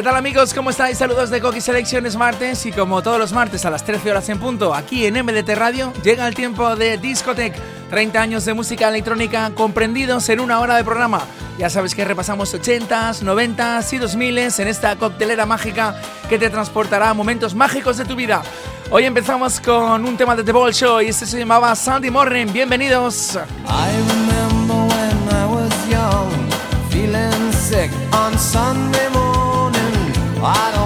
¿Qué tal amigos? ¿Cómo estáis? Saludos de Coqui Selecciones martes y como todos los martes a las 13 horas en punto, aquí en MDT Radio, llega el tiempo de Discotech. 30 años de música electrónica comprendidos en una hora de programa. Ya sabes que repasamos 80s, 90s y 2000s en esta coctelera mágica que te transportará a momentos mágicos de tu vida. Hoy empezamos con un tema de The Ball Show y este se llamaba Sandy Morning. Bienvenidos. I remember when I was young, feeling sick on Sunday. I don't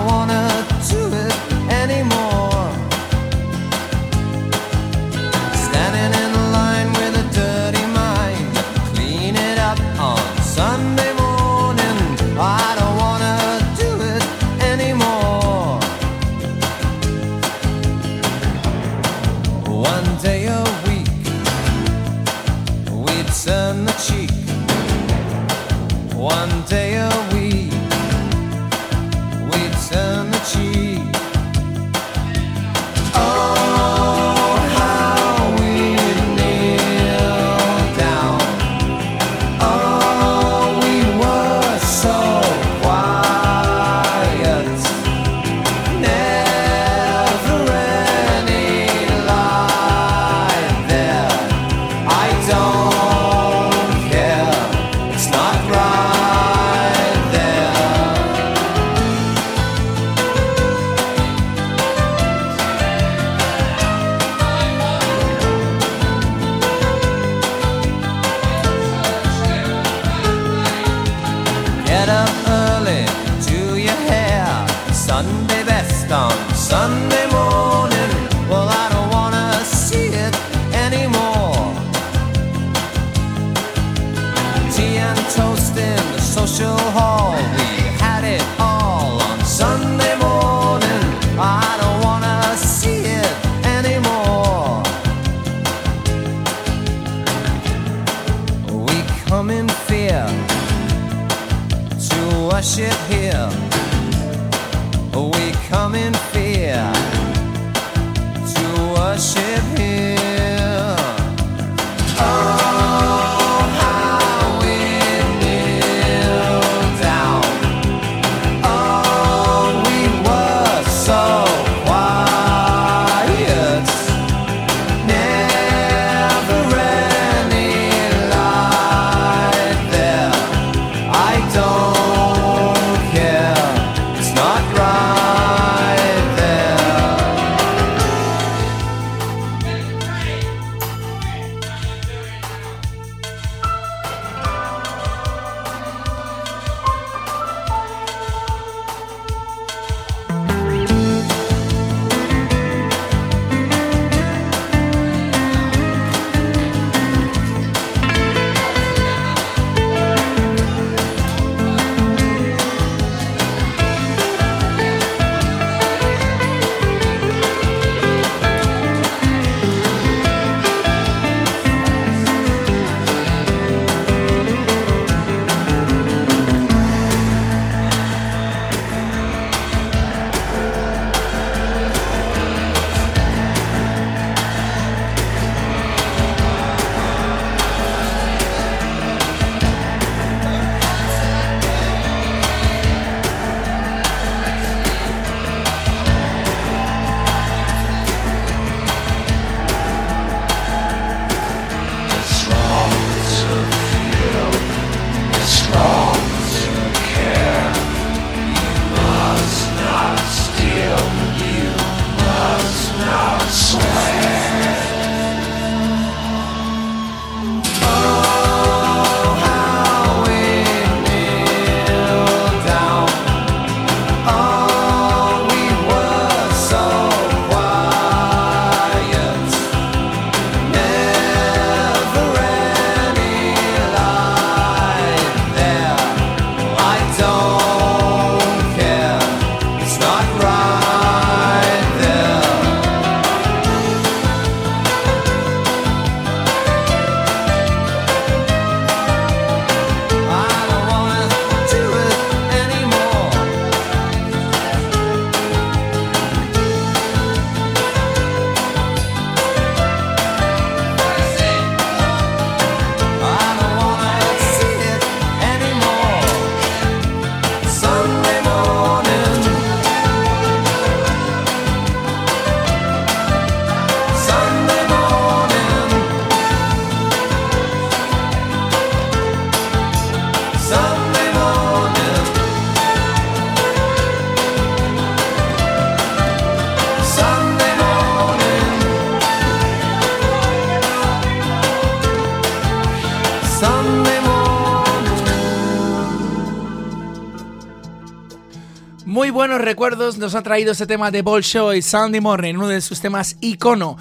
traído este tema de Bolshoi, Sandy Morning, uno de sus temas icono.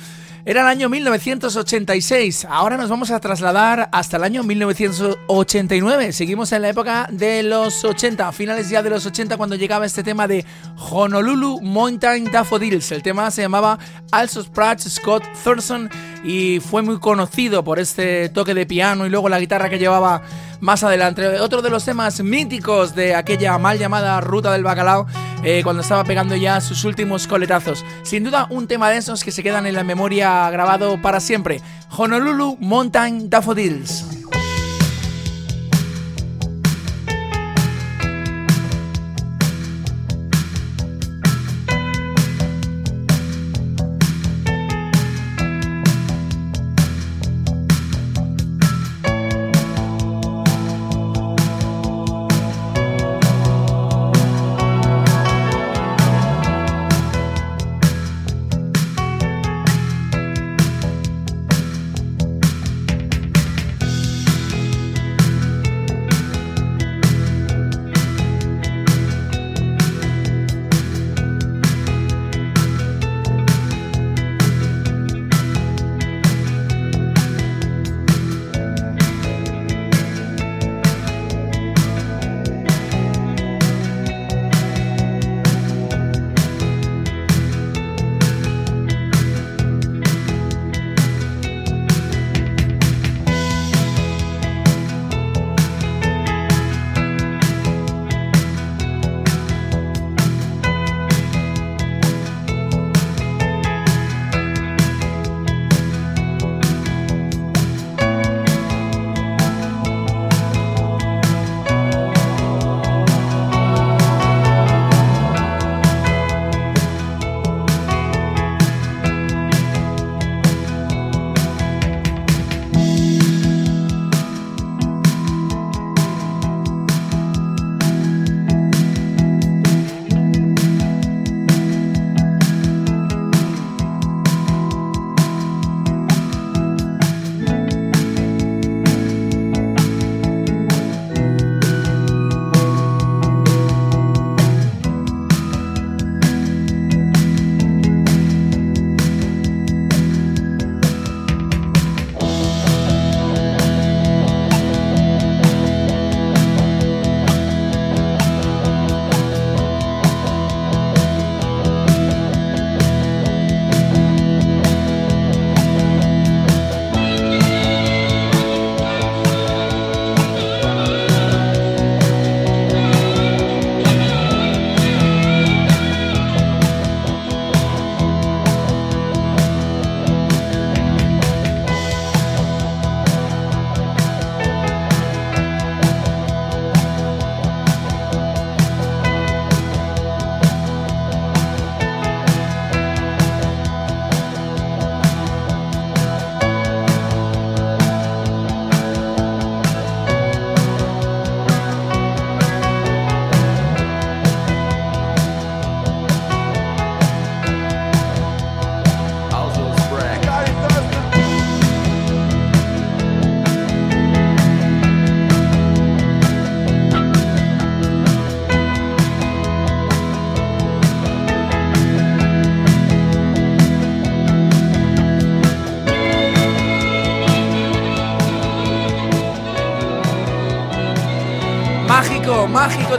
Era el año 1986. Ahora nos vamos a trasladar hasta el año 1989. Seguimos en la época de los 80, finales ya de los 80, cuando llegaba este tema de Honolulu Mountain Daffodils. El tema se llamaba Also Spratt Scott Thurston y fue muy conocido por este toque de piano y luego la guitarra que llevaba más adelante. Otro de los temas míticos de aquella mal llamada Ruta del Bacalao, eh, cuando estaba pegando ya sus últimos coletazos. Sin duda, un tema de esos que se quedan en la memoria grabado para siempre. Honolulu Mountain Daffodils.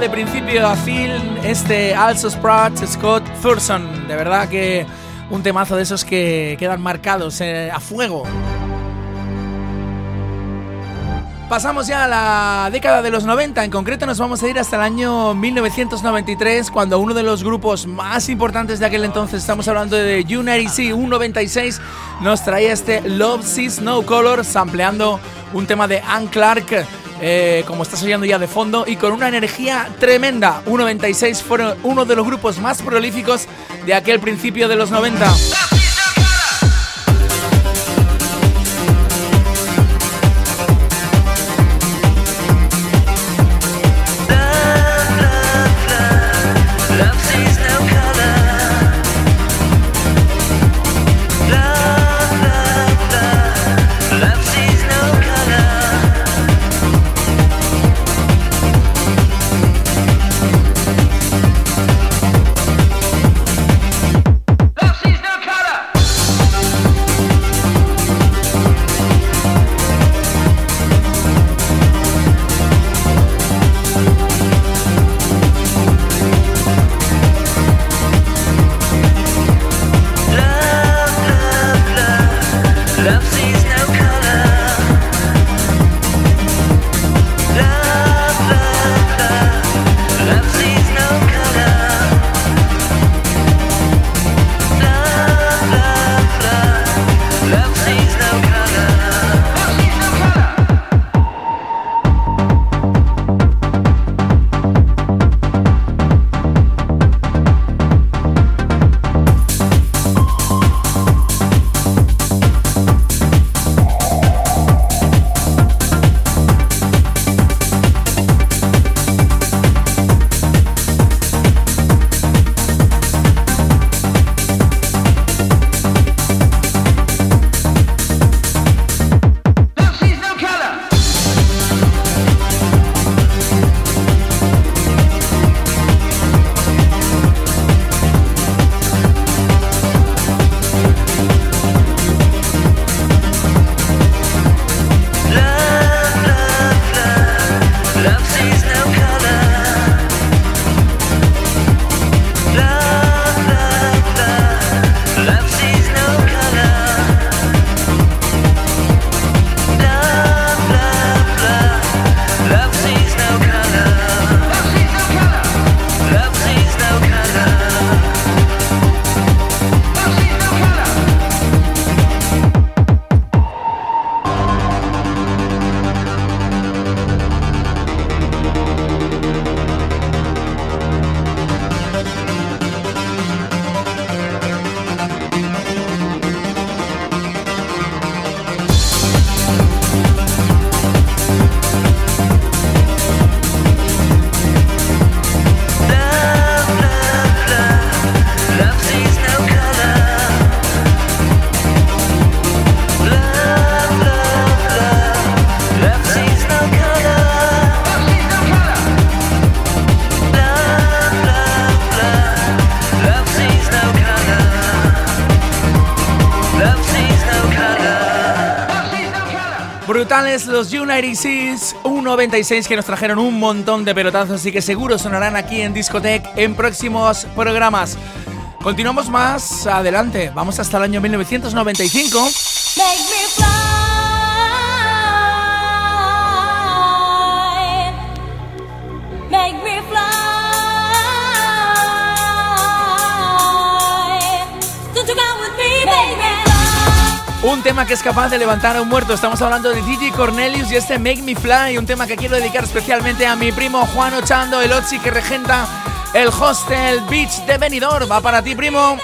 De principio a fin, este Also Spratt Scott Thurston. De verdad que un temazo de esos que quedan marcados eh, a fuego. Pasamos ya a la década de los 90, en concreto nos vamos a ir hasta el año 1993, cuando uno de los grupos más importantes de aquel entonces, estamos hablando de Unity 196, nos traía este Love Sees No Color, sampleando un tema de Anne Clark eh, como estás oyendo ya de fondo, y con una energía tremenda. 1.96 fueron uno de los grupos más prolíficos de aquel principio de los 90. Los United Seas 196 que nos trajeron un montón de pelotazos y que seguro sonarán aquí en Discotech en próximos programas. Continuamos más adelante, vamos hasta el año 1995. Un tema que es capaz de levantar a un muerto. Estamos hablando de DJ Cornelius y este Make Me Fly. Un tema que quiero dedicar especialmente a mi primo Juan Ochando, el Otsi que regenta el hostel Beach de Benidorm. Va para ti, primo.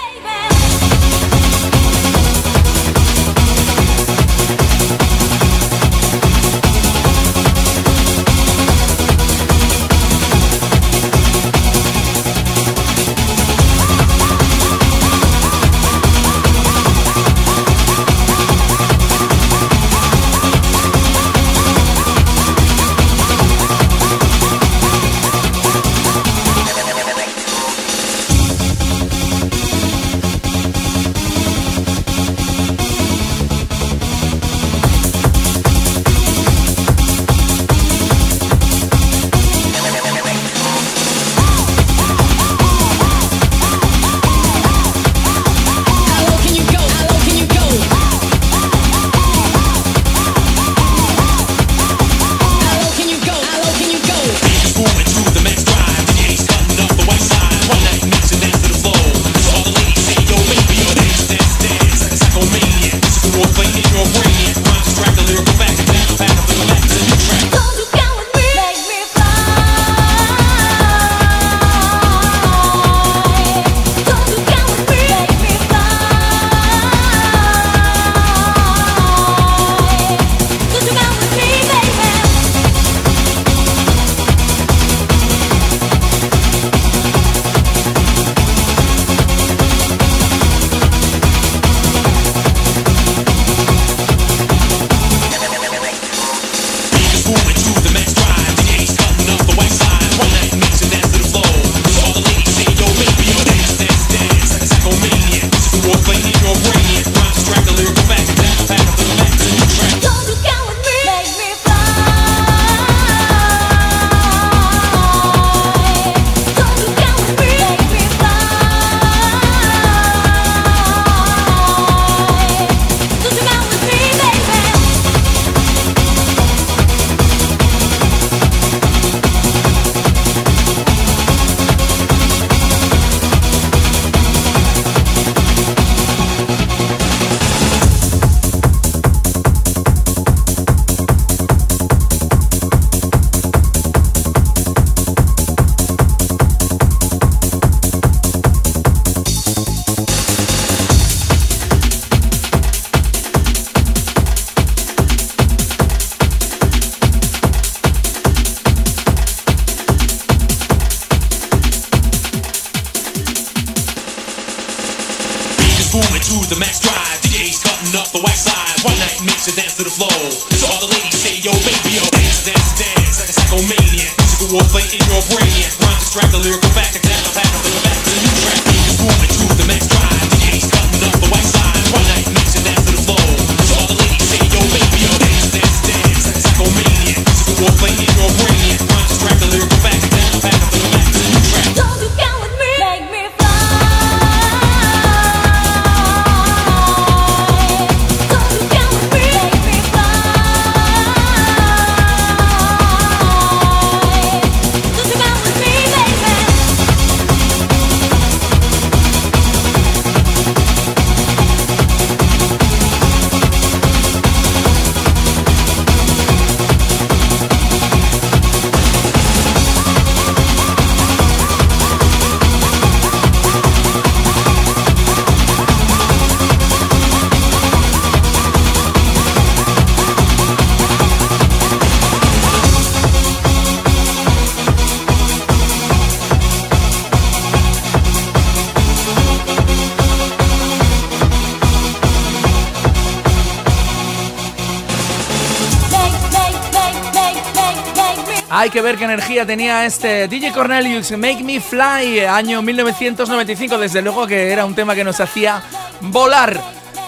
Hay que ver qué energía tenía este DJ Cornelius, Make Me Fly, año 1995. Desde luego que era un tema que nos hacía volar.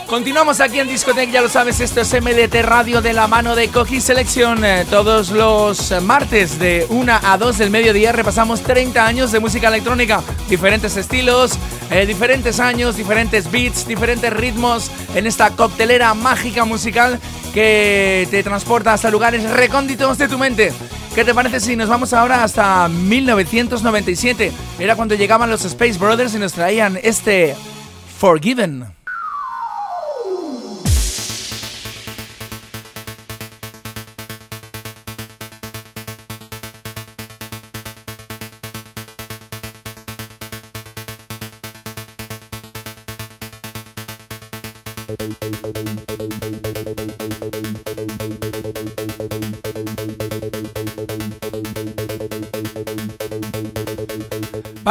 Continuamos aquí en Discotech, ya lo sabes, esto es MDT Radio de la mano de Coqui Selección. Eh, todos los martes de 1 a 2 del mediodía repasamos 30 años de música electrónica, diferentes estilos, eh, diferentes años, diferentes beats, diferentes ritmos en esta coctelera mágica musical que te transporta hasta lugares recónditos de tu mente. ¿Qué te parece si nos vamos ahora hasta 1997? Era cuando llegaban los Space Brothers y nos traían este Forgiven.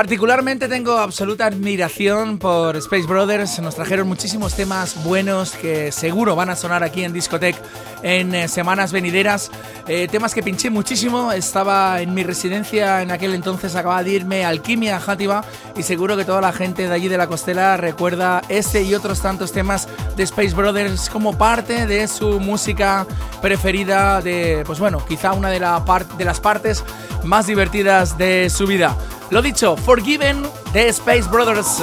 Particularmente tengo absoluta admiración por Space Brothers. Nos trajeron muchísimos temas buenos que seguro van a sonar aquí en Discotech en eh, semanas venideras. Eh, temas que pinché muchísimo. Estaba en mi residencia en aquel entonces, acababa de irme Alquimia Játiva y seguro que toda la gente de allí de la costela recuerda este y otros tantos temas de Space Brothers como parte de su música preferida de, pues bueno, quizá una de las partes más divertidas de su vida. Lo dicho, Forgiven de Space Brothers.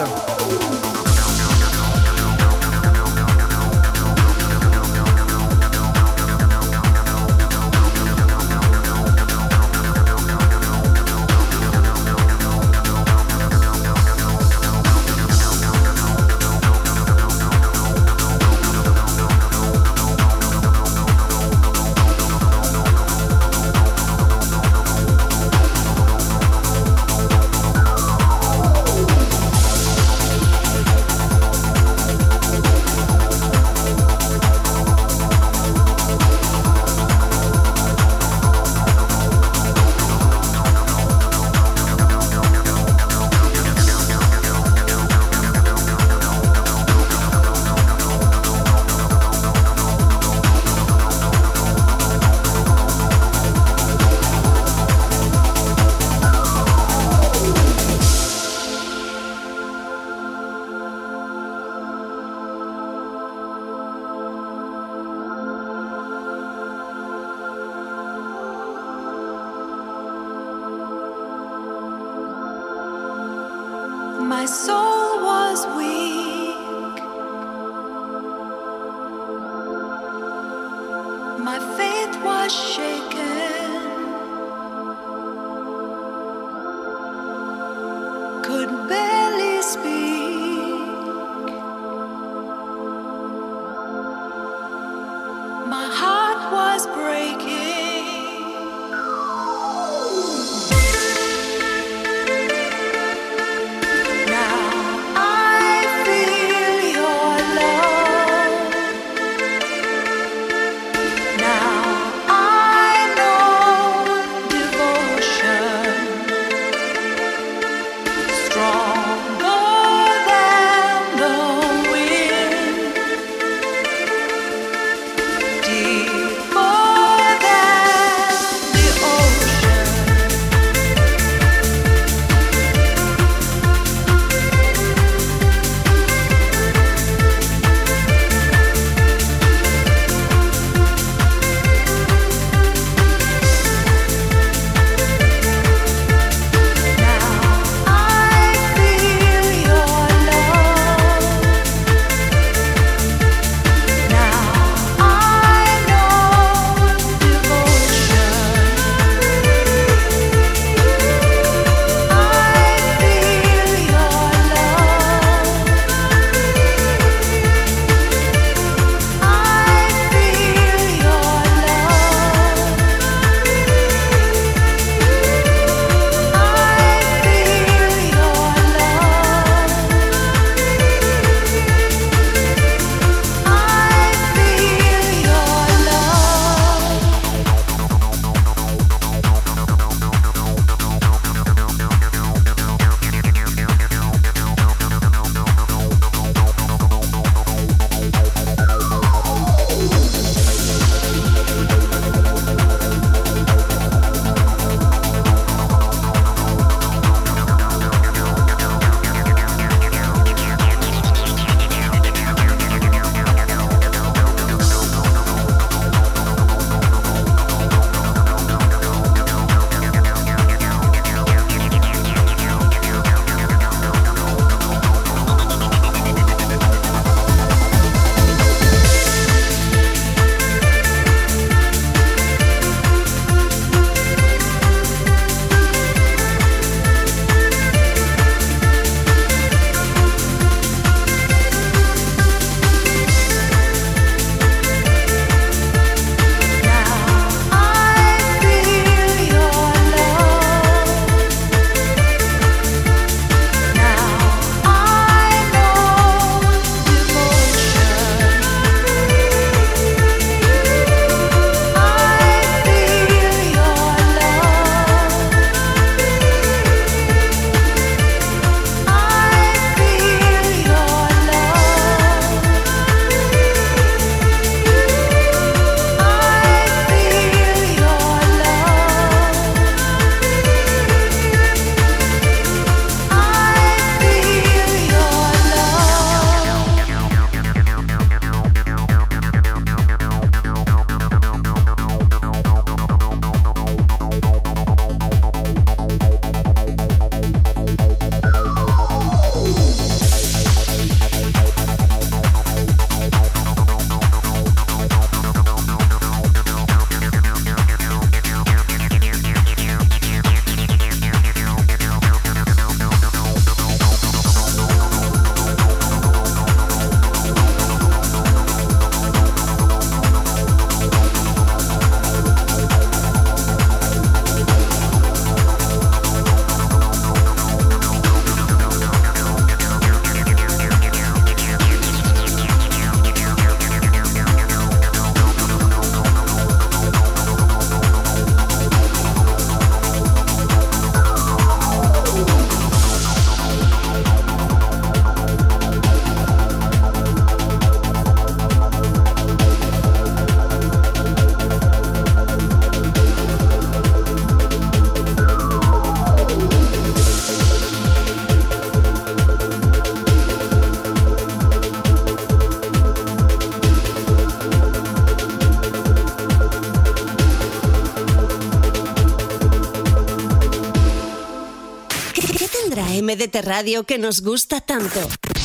MDT Radio que nos gusta tanto?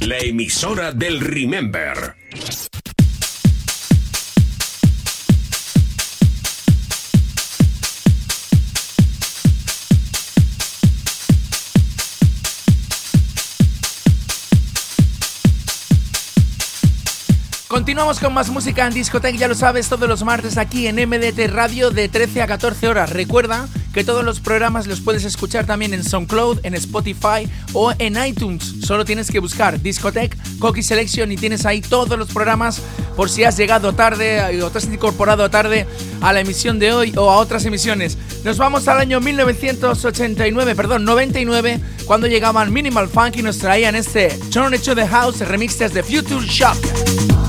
La emisora del Remember. Continuamos con más música en Discoteca, ya lo sabes, todos los martes aquí en MDT Radio de 13 a 14 horas. Recuerda que todos los programas los puedes escuchar también en SoundCloud, en Spotify o en iTunes. Solo tienes que buscar Discotech, Cocky Selection y tienes ahí todos los programas por si has llegado tarde o te has incorporado tarde a la emisión de hoy o a otras emisiones. Nos vamos al año 1989, perdón, 99, cuando llegaban Minimal Funk y nos traían este Turn It to the House remix de Future Shock.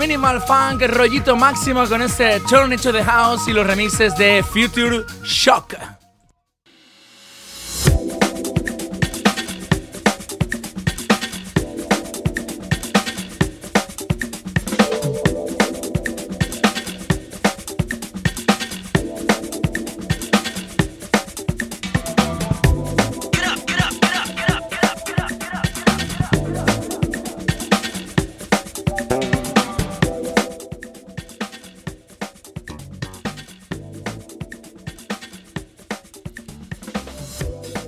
Minimal Funk, rollito máximo con este Turn into the House y los remixes de Future Shock.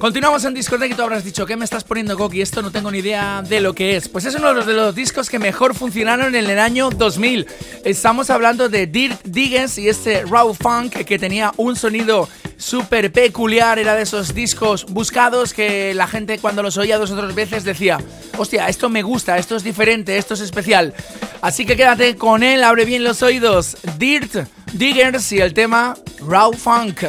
Continuamos en discoteca y tú habrás dicho, ¿qué me estás poniendo, Goki? Esto no tengo ni idea de lo que es. Pues es uno de los discos que mejor funcionaron en el año 2000. Estamos hablando de Dirk Diggins y este Raw Funk que tenía un sonido súper peculiar. Era de esos discos buscados que la gente cuando los oía dos o tres veces decía, hostia, esto me gusta, esto es diferente, esto es especial. Así que quédate con él, abre bien los oídos. Dirt Diggers y el tema Raw Funk.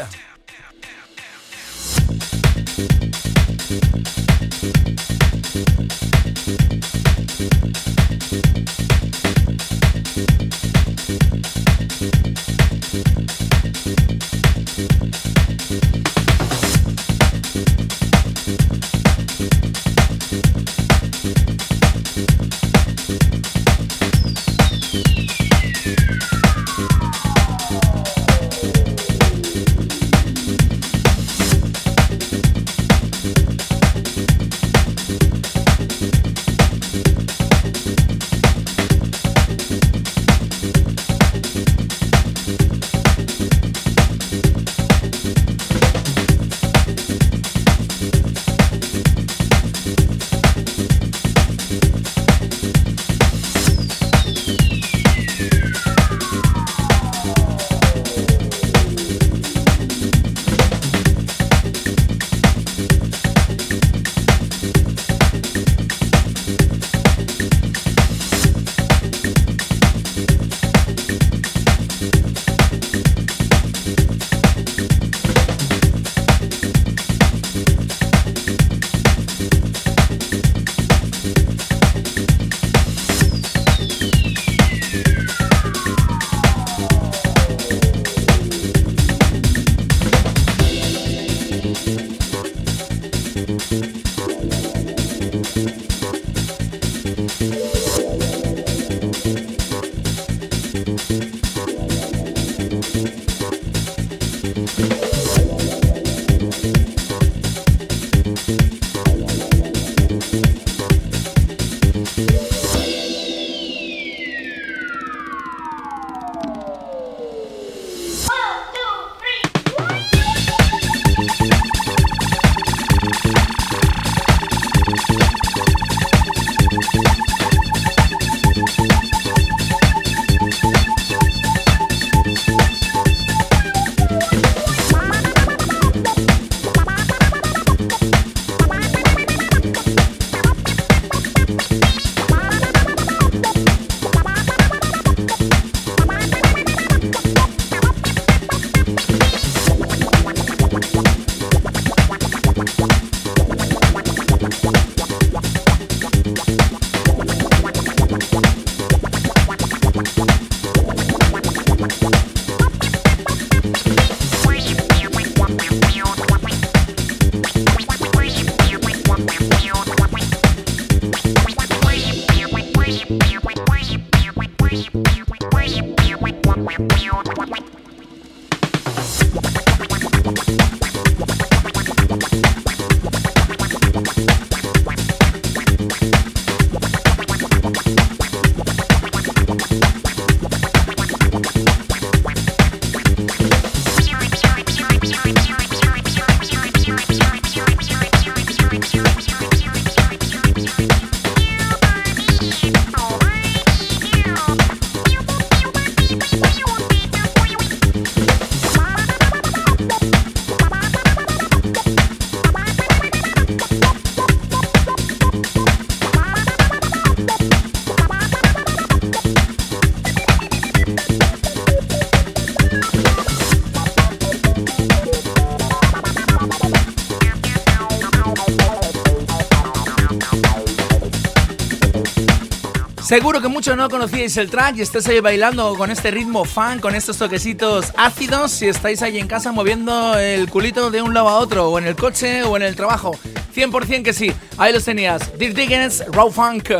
Seguro que muchos no conocíais el track y estáis ahí bailando con este ritmo fan, con estos toquecitos ácidos, si estáis ahí en casa moviendo el culito de un lado a otro, o en el coche o en el trabajo. 100% que sí, ahí los tenías. Dirk Diggins, Raw Funk.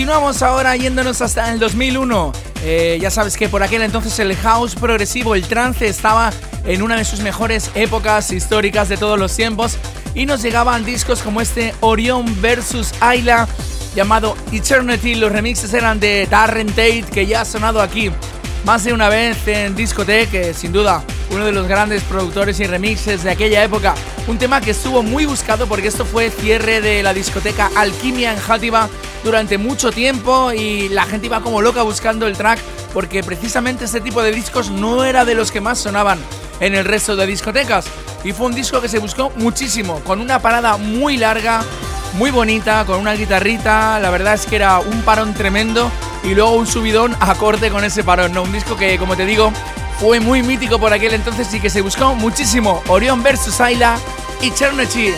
Continuamos ahora yéndonos hasta el 2001. Eh, ya sabes que por aquel entonces el house progresivo, el trance, estaba en una de sus mejores épocas históricas de todos los tiempos y nos llegaban discos como este Orion vs. Ayla llamado Eternity. Los remixes eran de Darren Tate que ya ha sonado aquí más de una vez en Discoteque, sin duda uno de los grandes productores y remixes de aquella época. Un tema que estuvo muy buscado porque esto fue cierre de la discoteca Alquimia en Játiva durante mucho tiempo y la gente iba como loca buscando el track porque precisamente este tipo de discos no era de los que más sonaban en el resto de discotecas. Y fue un disco que se buscó muchísimo, con una parada muy larga, muy bonita, con una guitarrita, la verdad es que era un parón tremendo y luego un subidón acorde con ese parón, ¿no? Un disco que, como te digo, fue muy mítico por aquel entonces y que se buscó muchísimo. Orión vs. Ayla y Chernobyl.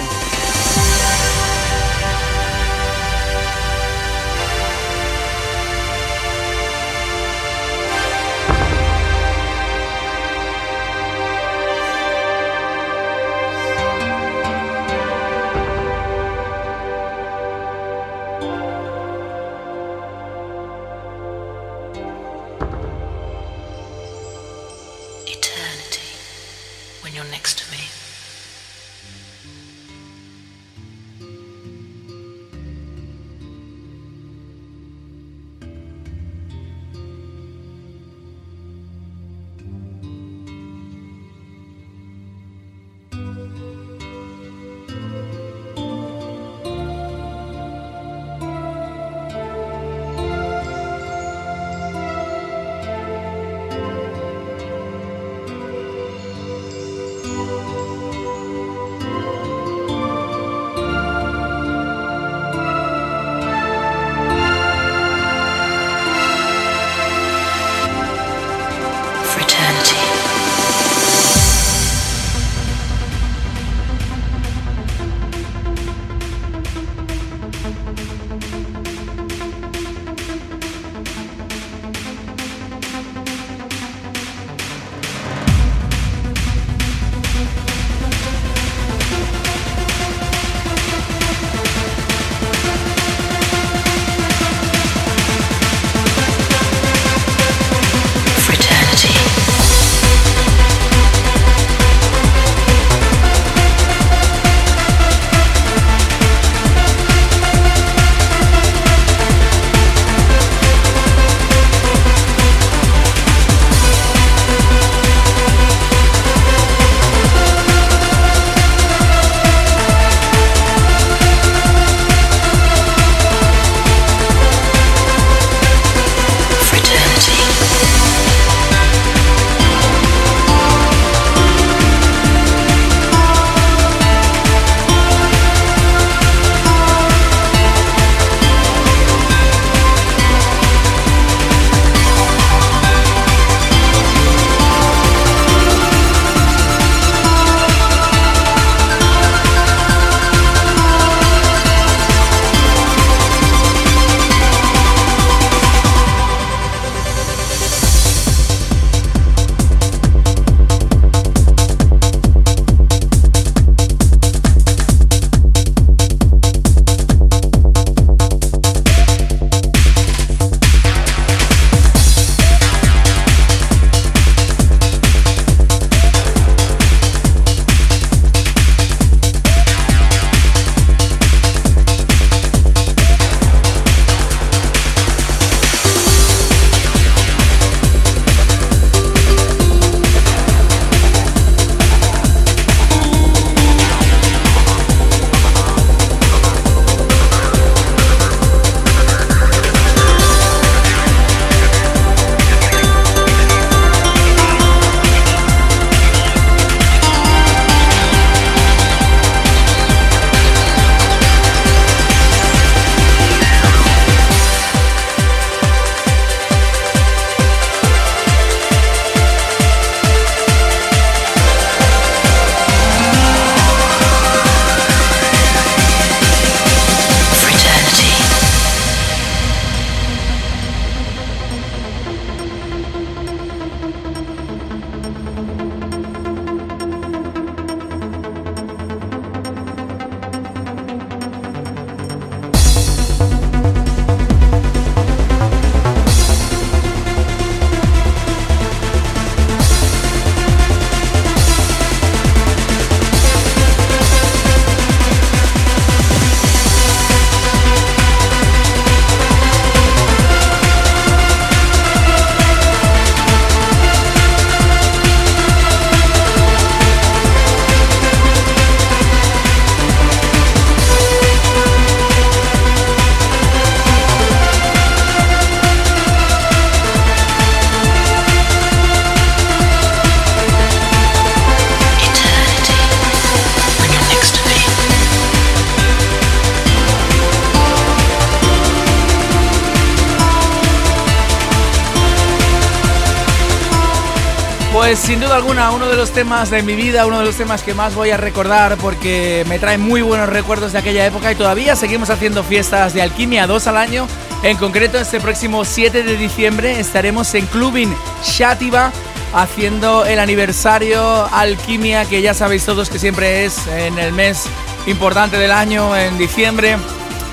Duda alguna, uno de los temas de mi vida, uno de los temas que más voy a recordar porque me trae muy buenos recuerdos de aquella época y todavía seguimos haciendo fiestas de alquimia dos al año. En concreto, este próximo 7 de diciembre estaremos en Clubin Shativa haciendo el aniversario Alquimia, que ya sabéis todos que siempre es en el mes importante del año, en diciembre.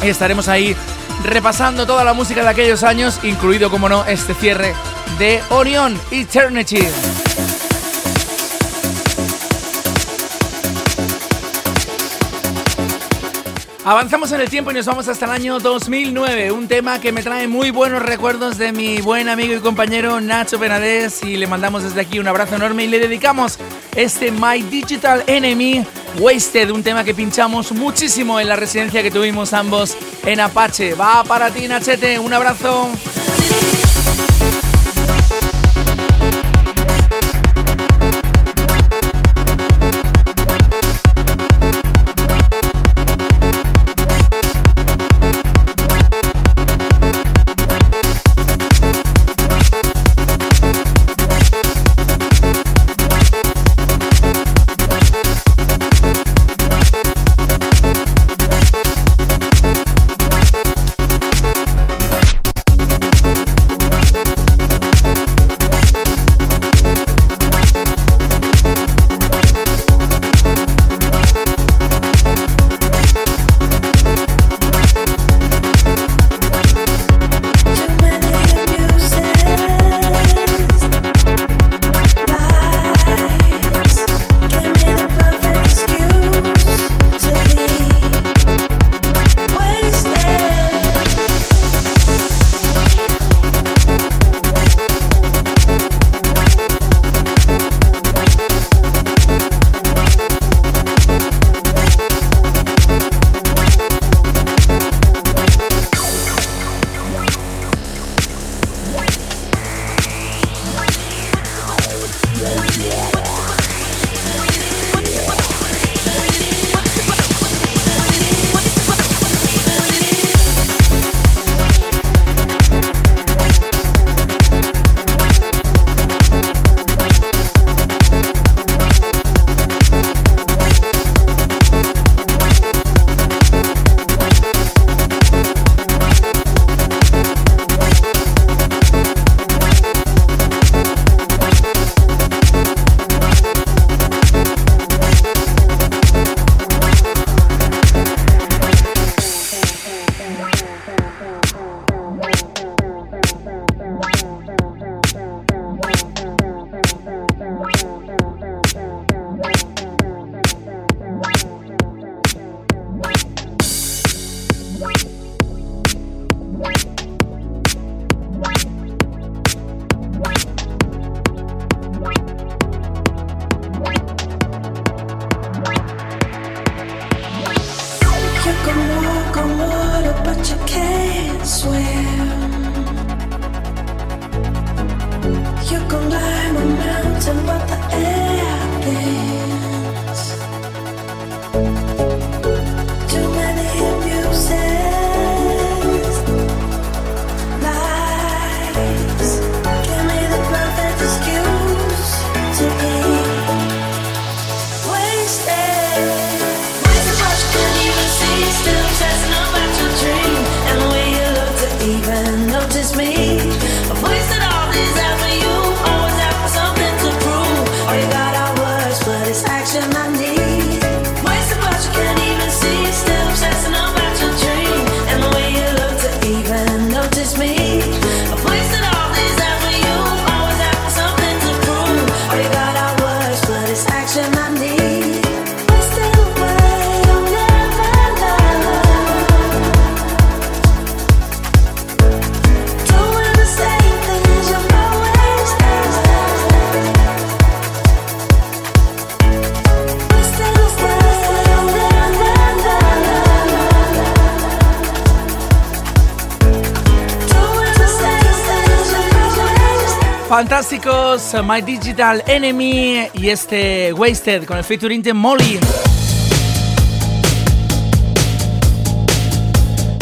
Y estaremos ahí repasando toda la música de aquellos años, incluido, como no, este cierre de Orion Eternity. Avanzamos en el tiempo y nos vamos hasta el año 2009, un tema que me trae muy buenos recuerdos de mi buen amigo y compañero Nacho Benadés y le mandamos desde aquí un abrazo enorme y le dedicamos este My Digital Enemy Wasted, un tema que pinchamos muchísimo en la residencia que tuvimos ambos en Apache. Va para ti Nachete, un abrazo. Fantásticos, My Digital Enemy y este Wasted con el featuring de Molly.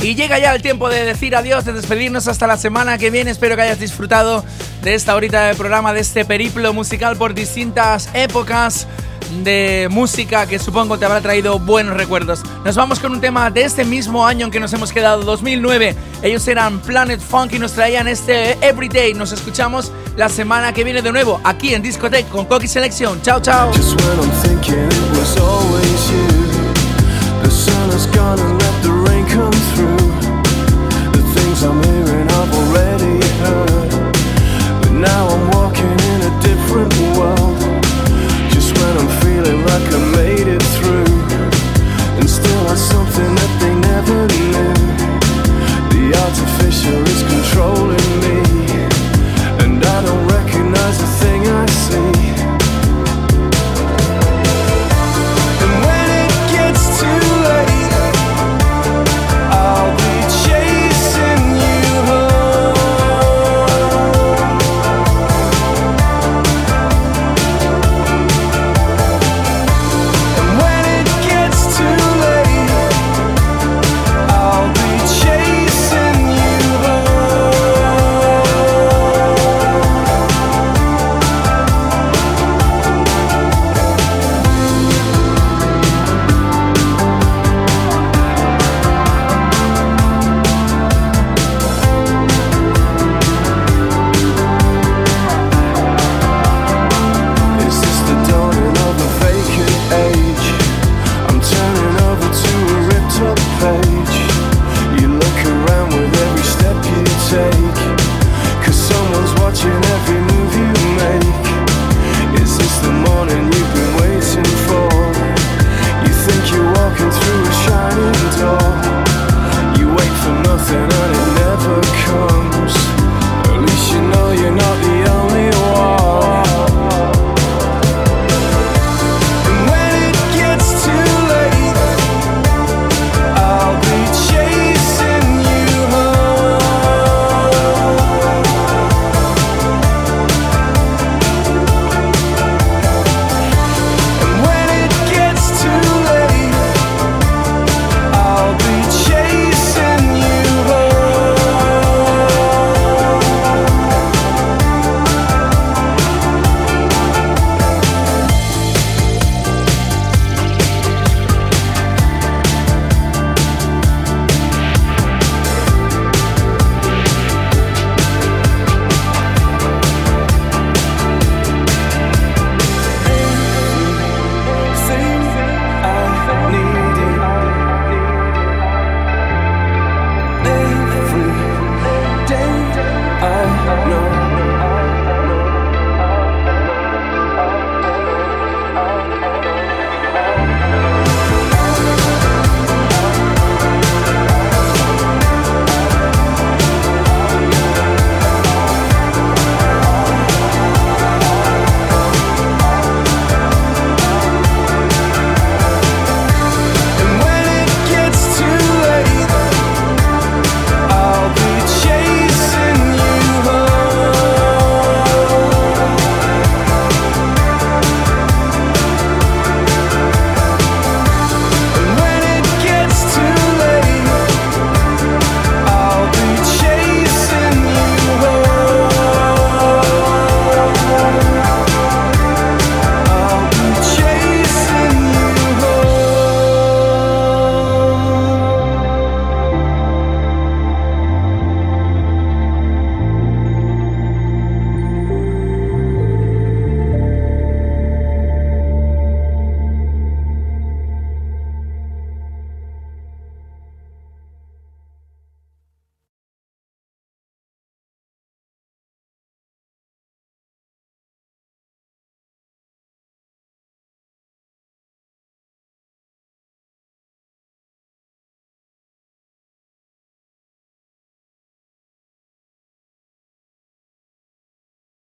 Y llega ya el tiempo de decir adiós, de despedirnos hasta la semana que viene. Espero que hayas disfrutado de esta horita de programa, de este periplo musical por distintas épocas de música que supongo te habrá traído buenos recuerdos. Nos vamos con un tema de este mismo año en que nos hemos quedado, 2009. Ellos eran Planet Funk y nos traían este Everyday. Nos escuchamos la semana que viene de nuevo aquí en Discotech con Coqui Selección. Chao, chao.